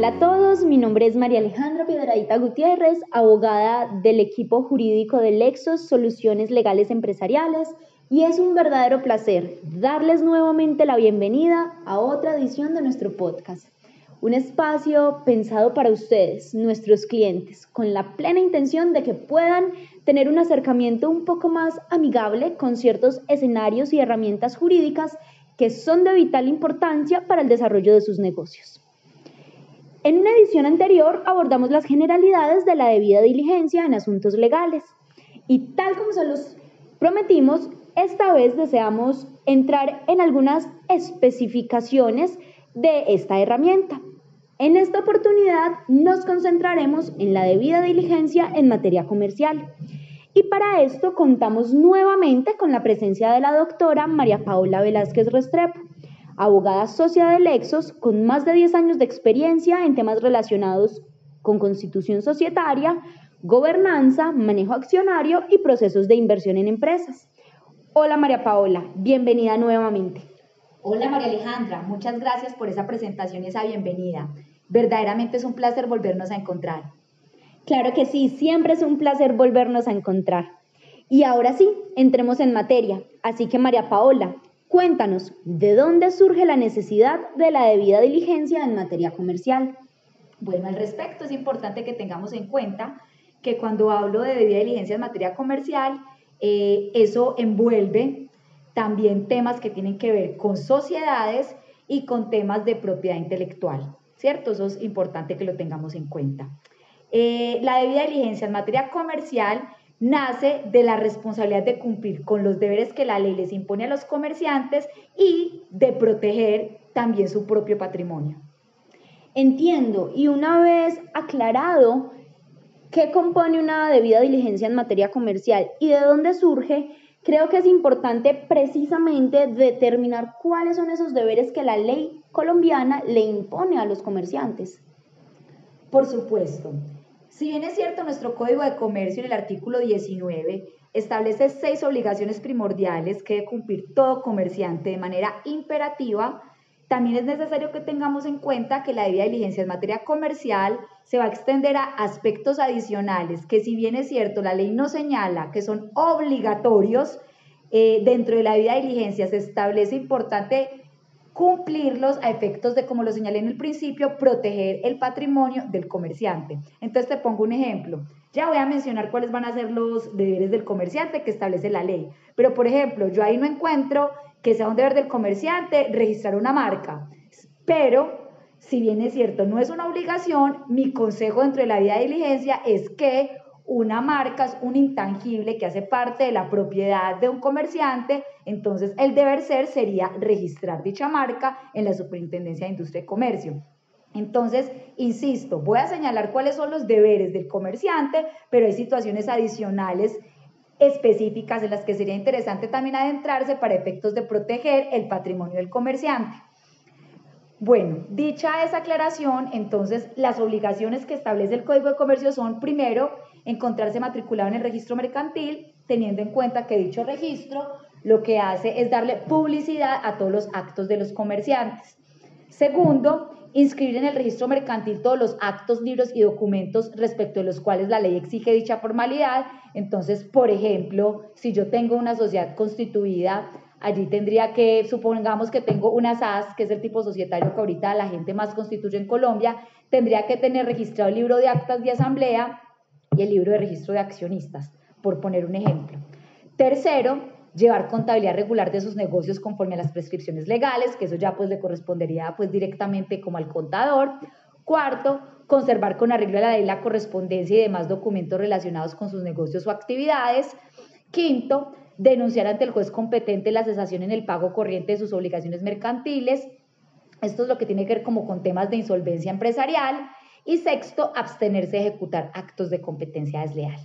Hola a todos, mi nombre es María Alejandra Piedradita Gutiérrez, abogada del equipo jurídico de Lexos Soluciones Legales Empresariales, y es un verdadero placer darles nuevamente la bienvenida a otra edición de nuestro podcast. Un espacio pensado para ustedes, nuestros clientes, con la plena intención de que puedan tener un acercamiento un poco más amigable con ciertos escenarios y herramientas jurídicas que son de vital importancia para el desarrollo de sus negocios. En una edición anterior abordamos las generalidades de la debida diligencia en asuntos legales y tal como se los prometimos, esta vez deseamos entrar en algunas especificaciones de esta herramienta. En esta oportunidad nos concentraremos en la debida diligencia en materia comercial. Y para esto contamos nuevamente con la presencia de la doctora María Paula Velázquez Restrepo, abogada socia de Lexos con más de 10 años de experiencia en temas relacionados con constitución societaria, gobernanza, manejo accionario y procesos de inversión en empresas. Hola María Paola, bienvenida nuevamente. Hola María Alejandra, muchas gracias por esa presentación y esa bienvenida. Verdaderamente es un placer volvernos a encontrar. Claro que sí, siempre es un placer volvernos a encontrar. Y ahora sí, entremos en materia. Así que María Paola, cuéntanos, ¿de dónde surge la necesidad de la debida diligencia en materia comercial? Bueno, al respecto es importante que tengamos en cuenta que cuando hablo de debida diligencia en materia comercial, eh, eso envuelve también temas que tienen que ver con sociedades y con temas de propiedad intelectual. ¿cierto? Eso es importante que lo tengamos en cuenta. Eh, la debida diligencia en materia comercial nace de la responsabilidad de cumplir con los deberes que la ley les impone a los comerciantes y de proteger también su propio patrimonio. Entiendo, y una vez aclarado qué compone una debida diligencia en materia comercial y de dónde surge, creo que es importante precisamente determinar cuáles son esos deberes que la ley colombiana le impone a los comerciantes. Por supuesto. Si bien es cierto, nuestro Código de Comercio en el artículo 19 establece seis obligaciones primordiales que debe cumplir todo comerciante de manera imperativa, también es necesario que tengamos en cuenta que la debida diligencia en materia comercial se va a extender a aspectos adicionales que si bien es cierto, la ley no señala que son obligatorios, eh, dentro de la debida diligencia se establece importante cumplirlos a efectos de, como lo señalé en el principio, proteger el patrimonio del comerciante. Entonces te pongo un ejemplo. Ya voy a mencionar cuáles van a ser los deberes del comerciante que establece la ley. Pero, por ejemplo, yo ahí no encuentro que sea un deber del comerciante registrar una marca. Pero, si bien es cierto, no es una obligación, mi consejo dentro de la vida de diligencia es que una marca es un intangible que hace parte de la propiedad de un comerciante, entonces el deber ser sería registrar dicha marca en la Superintendencia de Industria y Comercio. Entonces, insisto, voy a señalar cuáles son los deberes del comerciante, pero hay situaciones adicionales específicas en las que sería interesante también adentrarse para efectos de proteger el patrimonio del comerciante. Bueno, dicha esa aclaración, entonces las obligaciones que establece el Código de Comercio son, primero, encontrarse matriculado en el registro mercantil, teniendo en cuenta que dicho registro lo que hace es darle publicidad a todos los actos de los comerciantes. Segundo, inscribir en el registro mercantil todos los actos, libros y documentos respecto de los cuales la ley exige dicha formalidad. Entonces, por ejemplo, si yo tengo una sociedad constituida, allí tendría que, supongamos que tengo una SAS, que es el tipo societario que ahorita la gente más constituye en Colombia, tendría que tener registrado el libro de actas de asamblea y el libro de registro de accionistas, por poner un ejemplo. Tercero, llevar contabilidad regular de sus negocios conforme a las prescripciones legales, que eso ya pues le correspondería pues directamente como al contador. Cuarto, conservar con arreglo a la ley la correspondencia y demás documentos relacionados con sus negocios o actividades. Quinto, denunciar ante el juez competente la cesación en el pago corriente de sus obligaciones mercantiles. Esto es lo que tiene que ver como con temas de insolvencia empresarial. Y sexto, abstenerse de ejecutar actos de competencia desleal.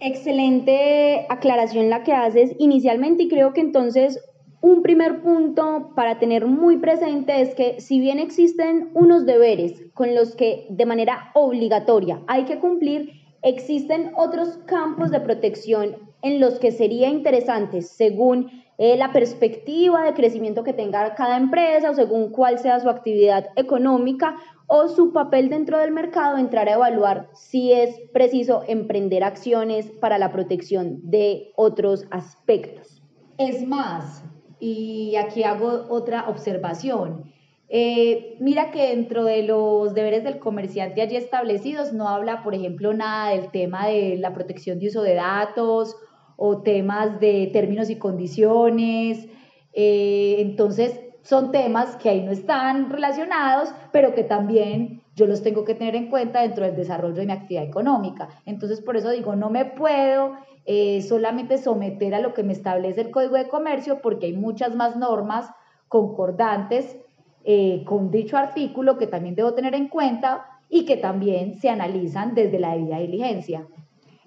Excelente aclaración la que haces inicialmente y creo que entonces un primer punto para tener muy presente es que si bien existen unos deberes con los que de manera obligatoria hay que cumplir, existen otros campos de protección en los que sería interesante, según eh, la perspectiva de crecimiento que tenga cada empresa o según cuál sea su actividad económica o su papel dentro del mercado, entrar a evaluar si es preciso emprender acciones para la protección de otros aspectos. Es más, y aquí hago otra observación. Eh, mira que dentro de los deberes del comerciante allí establecidos no habla, por ejemplo, nada del tema de la protección de uso de datos o temas de términos y condiciones. Eh, entonces, son temas que ahí no están relacionados, pero que también yo los tengo que tener en cuenta dentro del desarrollo de mi actividad económica. Entonces, por eso digo, no me puedo eh, solamente someter a lo que me establece el Código de Comercio, porque hay muchas más normas concordantes eh, con dicho artículo que también debo tener en cuenta y que también se analizan desde la debida diligencia.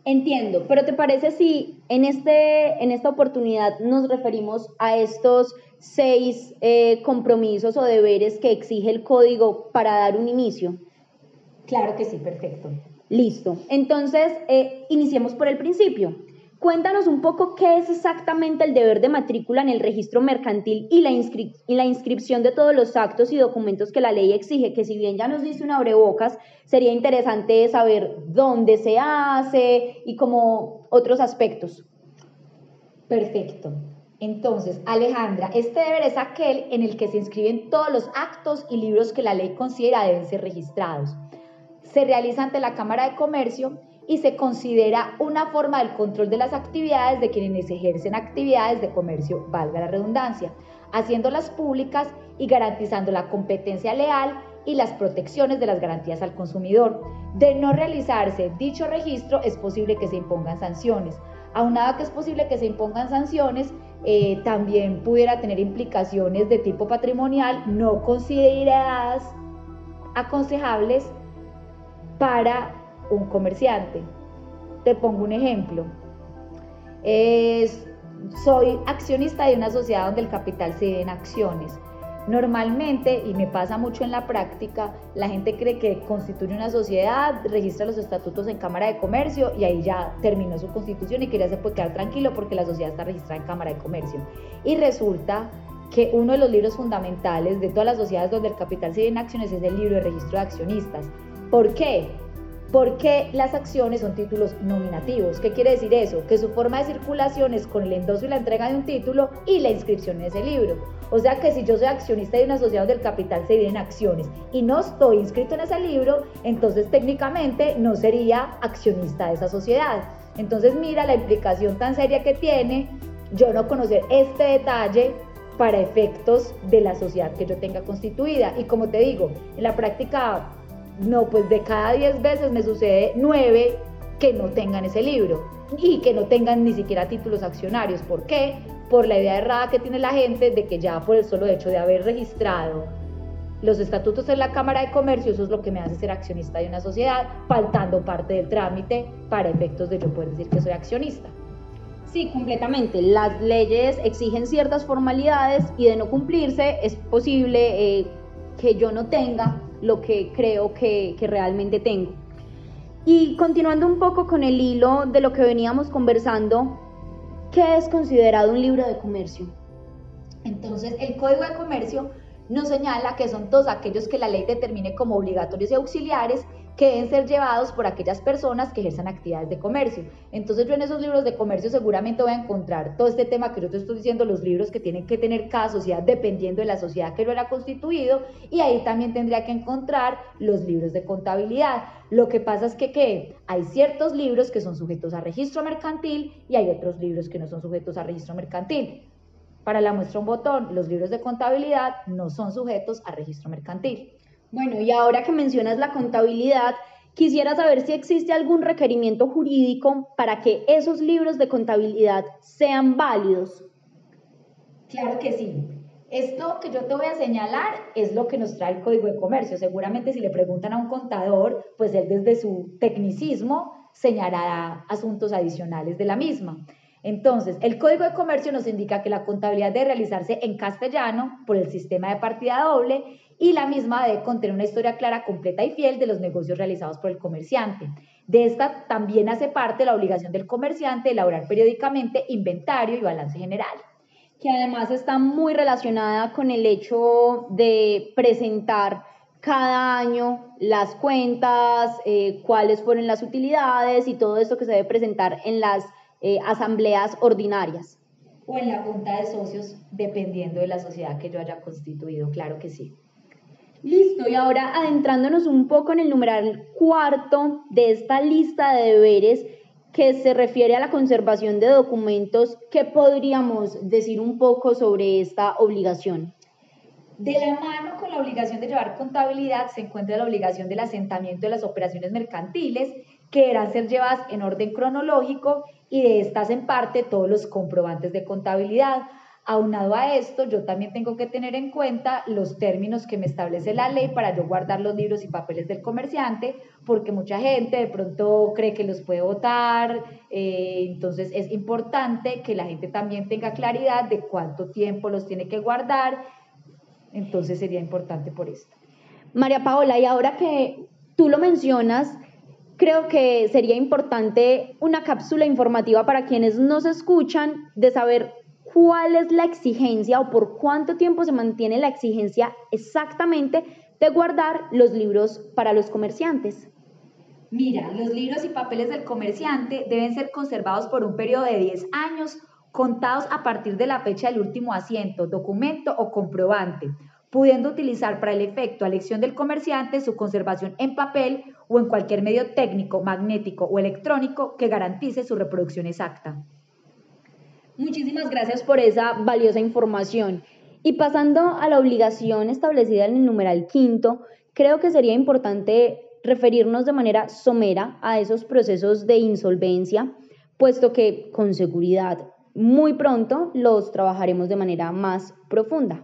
Entiendo, pero ¿te parece si en, este, en esta oportunidad nos referimos a estos seis eh, compromisos o deberes que exige el código para dar un inicio? Claro que sí, perfecto. Listo. Entonces, eh, iniciemos por el principio. Cuéntanos un poco qué es exactamente el deber de matrícula en el registro mercantil y la, inscripción de todos los actos y documentos que la ley exige, que si bien ya nos dice un abrebocas, sería interesante saber dónde se hace y como otros aspectos. Perfecto. Entonces, Alejandra, este deber es aquel en el que se inscriben todos los actos y libros que la ley considera deben ser registrados. Se realiza ante la Cámara de Comercio y se considera una forma del control de las actividades de quienes ejercen actividades de comercio, valga la redundancia, haciéndolas públicas y garantizando la competencia leal y las protecciones de las garantías al consumidor. De no realizarse dicho registro es posible que se impongan sanciones. Aunado que es posible que se impongan sanciones, eh, también pudiera tener implicaciones de tipo patrimonial no consideradas aconsejables para un comerciante. Te pongo un ejemplo. Soy accionista de una sociedad donde el capital se en acciones. Normalmente, y me pasa mucho en la práctica, la gente cree que constituye una sociedad, registra los estatutos en Cámara de Comercio y ahí ya terminó su constitución y que ya se puede quedar tranquilo porque la sociedad está registrada en Cámara de Comercio. Y resulta que uno de los libros fundamentales de todas las sociedades donde el capital se ve en acciones es el libro de registro de accionistas. ¿Por qué? Porque las acciones son títulos nominativos. ¿Qué quiere decir eso? Que su forma de circulación es con el endoso y la entrega de un título y la inscripción en ese libro. O sea que si yo soy accionista de una sociedad del capital se vienen acciones y no estoy inscrito en ese libro, entonces técnicamente no sería accionista de esa sociedad. Entonces mira la implicación tan seria que tiene yo no conocer este detalle para efectos de la sociedad que yo tenga constituida. Y como te digo, en la práctica no, pues de cada 10 veces me sucede 9 que no tengan ese libro y que no tengan ni siquiera títulos accionarios. ¿Por qué? Por la idea errada que tiene la gente de que ya por el solo hecho de haber registrado los estatutos en la Cámara de Comercio, eso es lo que me hace ser accionista de una sociedad, faltando parte del trámite para efectos de yo poder decir que soy accionista. Sí, completamente. Las leyes exigen ciertas formalidades y de no cumplirse es posible eh, que yo no tenga lo que creo que, realmente tengo. Y continuando un poco con el hilo de lo que veníamos conversando, ¿qué es considerado un libro de comercio? Entonces, el Código de Comercio nos señala que son todos aquellos que la ley determine como obligatorios y auxiliares que deben ser llevados por aquellas personas que ejerzan actividades de comercio. Entonces yo en esos libros de comercio seguramente voy a encontrar todo este tema que yo te estoy diciendo, los libros que tienen que tener cada sociedad dependiendo de la sociedad que lo era constituido y ahí también tendría que encontrar los libros de contabilidad. Lo que pasa es que hay ciertos libros que son sujetos a registro mercantil y hay otros libros que no son sujetos a registro mercantil. Para la muestra un botón, los libros de contabilidad no son sujetos a registro mercantil. Bueno, y ahora que mencionas la contabilidad, quisiera saber si existe algún requerimiento jurídico para que esos libros de contabilidad sean válidos. Claro que sí. Esto que yo te voy a señalar es lo que nos trae el Código de Comercio. Seguramente si le preguntan a un contador, pues él desde su tecnicismo señalará asuntos adicionales de la misma. Entonces, el Código de Comercio nos indica que la contabilidad debe realizarse en castellano por el sistema de partida doble y la misma debe contener una historia clara, completa y fiel de los negocios realizados por el comerciante. De esta también hace parte la obligación del comerciante de elaborar periódicamente inventario y balance general. que además está muy relacionada con el hecho de presentar cada año las cuentas, eh, cuáles fueron las utilidades y todo esto que se debe presentar en las eh, asambleas ordinarias. O en la junta de socios, dependiendo de la sociedad que yo haya constituido, claro que sí. Listo, y ahora adentrándonos un poco en el numeral cuarto de esta lista de deberes que se refiere a la conservación de documentos, ¿qué podríamos decir un poco sobre esta obligación? De la mano con la obligación de llevar contabilidad se encuentra la obligación del asentamiento de las operaciones mercantiles, que deberán ser llevadas en orden cronológico y de estas en parte todos los comprobantes de contabilidad. Aunado a esto, yo también tengo que tener en cuenta los términos que me establece la ley para yo guardar los libros y papeles del comerciante, porque mucha gente de pronto cree que los puede votar, eh, entonces es importante que la gente también tenga claridad de cuánto tiempo los tiene que guardar, entonces sería importante por esto. María Paola, y ahora que tú lo mencionas, creo que sería importante una cápsula informativa para quienes nos escuchan de saber cuál es la exigencia o por cuánto tiempo se mantiene la exigencia exactamente de guardar los libros para los comerciantes. Mira, los libros y papeles del comerciante deben ser conservados por un periodo de 10 años contados a partir de la fecha del último asiento, documento o comprobante, pudiendo utilizar para el efecto a elección del comerciante su conservación en papel o en cualquier medio técnico, magnético o electrónico que garantice su reproducción exacta. Muchísimas gracias por esa valiosa información. Y pasando a la obligación establecida en el numeral quinto, creo que sería importante referirnos de manera somera a esos procesos de insolvencia, puesto que con seguridad muy pronto los trabajaremos de manera más profunda.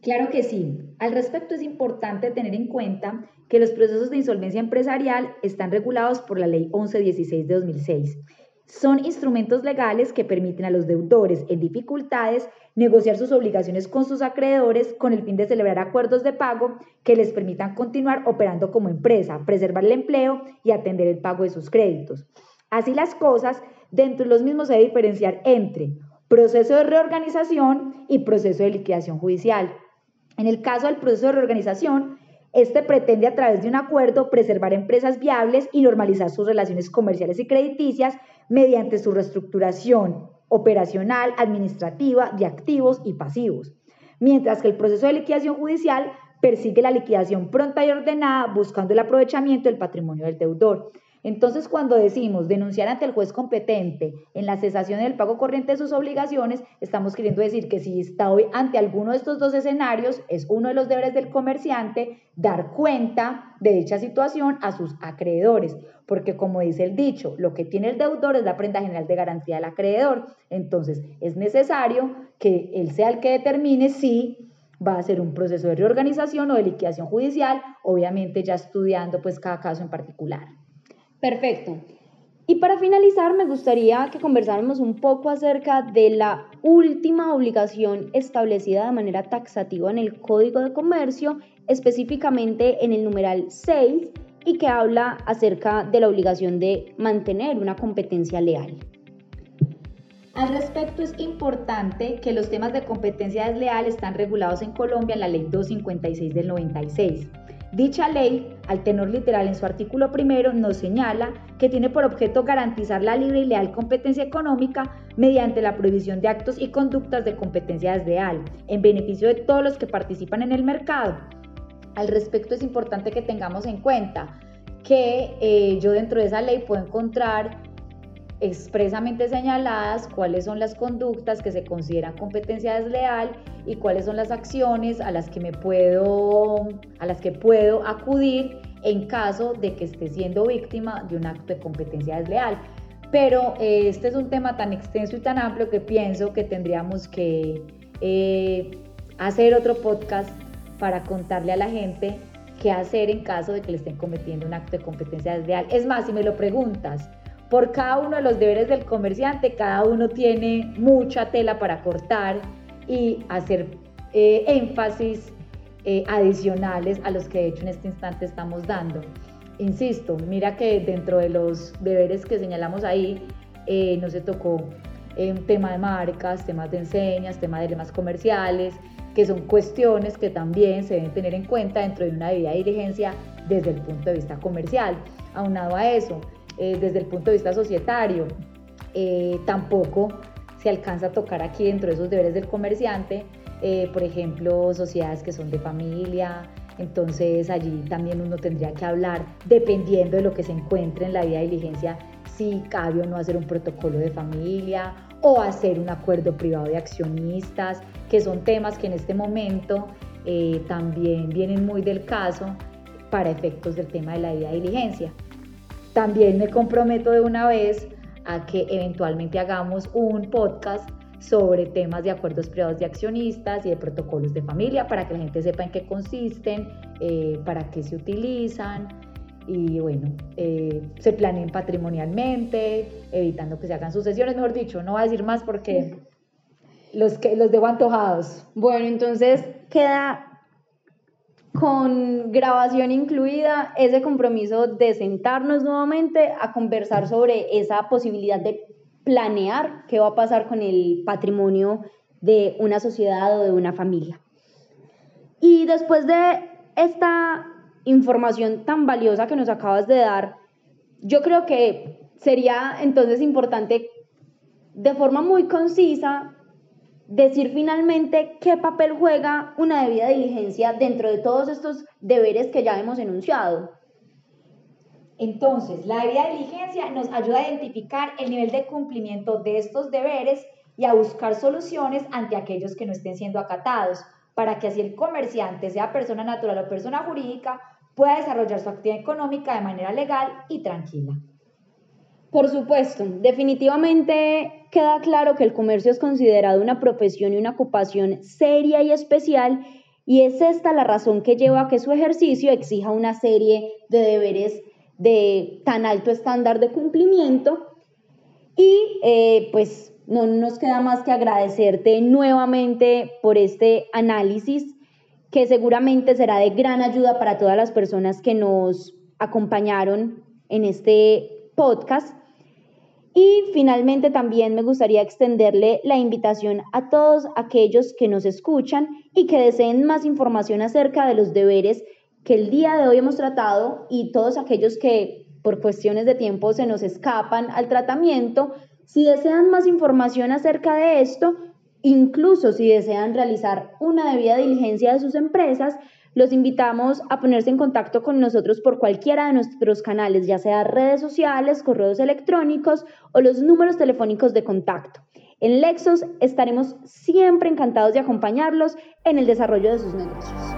Claro que sí. Al respecto es importante tener en cuenta que los procesos de insolvencia empresarial están regulados por la Ley 1116 de 2006 son instrumentos legales que permiten a los deudores en dificultades negociar sus obligaciones con sus acreedores con el fin de celebrar acuerdos de pago que les permitan continuar operando como empresa, preservar el empleo y atender el pago de sus créditos. Así las cosas, dentro de los mismos se debe diferenciar entre proceso de reorganización y proceso de liquidación judicial. En el caso del proceso de reorganización, este pretende a través de un acuerdo preservar empresas viables y normalizar sus relaciones comerciales y crediticias mediante su reestructuración operacional, administrativa, de activos y pasivos. Mientras que el proceso de liquidación judicial persigue la liquidación pronta y ordenada buscando el aprovechamiento del patrimonio del deudor. Entonces, cuando decimos denunciar ante el juez competente en la cesación del pago corriente de sus obligaciones, estamos queriendo decir que si está hoy ante alguno de estos dos escenarios, es uno de los deberes del comerciante dar cuenta de dicha situación a sus acreedores, porque como dice el dicho, lo que tiene el deudor es la prenda general de garantía del acreedor. Entonces, es necesario que él sea el que determine si va a ser un proceso de reorganización o de liquidación judicial, obviamente ya estudiando pues cada caso en particular. Perfecto. Y para finalizar, me gustaría que conversáramos un poco acerca de la última obligación establecida de manera taxativa en el Código de Comercio, específicamente en el numeral 6, y que habla acerca de la obligación de mantener una competencia leal. Al respecto, es importante que los temas de competencia desleal están regulados en Colombia en la Ley 256 del 96. Dicha ley, al tenor literal en su artículo primero, nos señala que tiene por objeto garantizar la libre y leal competencia económica mediante la prohibición de actos y conductas de competencia desleal, en beneficio de todos los que participan en el mercado. Al respecto es importante que tengamos en cuenta que eh, yo dentro de esa ley puedo encontrar expresamente señaladas cuáles son las conductas que se consideran competencia desleal y cuáles son las acciones a las que me puedo a las que puedo acudir en caso de que esté siendo víctima de un acto de competencia desleal. Pero eh, este es un tema tan extenso y tan amplio que pienso que tendríamos que eh, hacer otro podcast para contarle a la gente qué hacer en caso de que le estén cometiendo un acto de competencia desleal. Es más, si me lo preguntas, por cada uno de los deberes del comerciante, cada uno tiene mucha tela para cortar y hacer eh, énfasis eh, adicionales a los que de hecho en este instante estamos dando. Insisto, mira que dentro de los deberes que señalamos ahí, eh, no se tocó eh, tema de marcas, temas de enseñas, temas de lemas comerciales, que son cuestiones que también se deben tener en cuenta dentro de una debida diligencia desde el punto de vista comercial. Aunado a eso, eh, desde el punto de vista societario, eh, tampoco se alcanza a tocar aquí dentro de esos deberes del comerciante, eh, por ejemplo, sociedades que son de familia, entonces allí también uno tendría que hablar, dependiendo de lo que se encuentre en la vía de diligencia, si cabe o no hacer un protocolo de familia o hacer un acuerdo privado de accionistas, que son temas que en este momento eh, también vienen muy del caso para efectos del tema de la vía de diligencia. También me comprometo de una vez a que eventualmente hagamos un podcast sobre temas de acuerdos privados de accionistas y de protocolos de familia para que la gente sepa en qué consisten, eh, para qué se utilizan y bueno, eh, se planeen patrimonialmente, evitando que se hagan sucesiones, mejor dicho, no voy a decir más porque los, que, los debo antojados. Bueno, entonces queda con grabación incluida ese compromiso de sentarnos nuevamente a conversar sobre esa posibilidad de planear qué va a pasar con el patrimonio de una sociedad o de una familia. Y después de esta información tan valiosa que nos acabas de dar, yo creo que sería entonces importante de forma muy concisa decir finalmente qué papel juega una debida diligencia dentro de todos estos deberes que ya hemos enunciado. Entonces, la debida diligencia nos ayuda a identificar el nivel de cumplimiento de estos deberes y a buscar soluciones ante aquellos que no estén siendo acatados, para que así el comerciante, sea persona natural o persona jurídica, pueda desarrollar su actividad económica de manera legal y tranquila. Por supuesto, definitivamente queda claro que el comercio es considerado una profesión y una ocupación seria y especial y es esta la razón que lleva a que su ejercicio exija una serie de deberes de tan alto estándar de cumplimiento y eh, pues no nos queda más que agradecerte nuevamente por este análisis que seguramente será de gran ayuda para todas las personas que nos acompañaron en este podcast. Y finalmente también me gustaría extenderle la invitación a todos aquellos que nos escuchan y que deseen más información acerca de los deberes que el día de hoy hemos tratado y todos aquellos que por cuestiones de tiempo se nos escapan al tratamiento, si desean más información acerca de esto, incluso si desean realizar una debida diligencia de sus empresas, los invitamos a ponerse en contacto con nosotros por cualquiera de nuestros canales, ya sea redes sociales, correos electrónicos o los números telefónicos de contacto. En Lexos estaremos siempre encantados de acompañarlos en el desarrollo de sus negocios.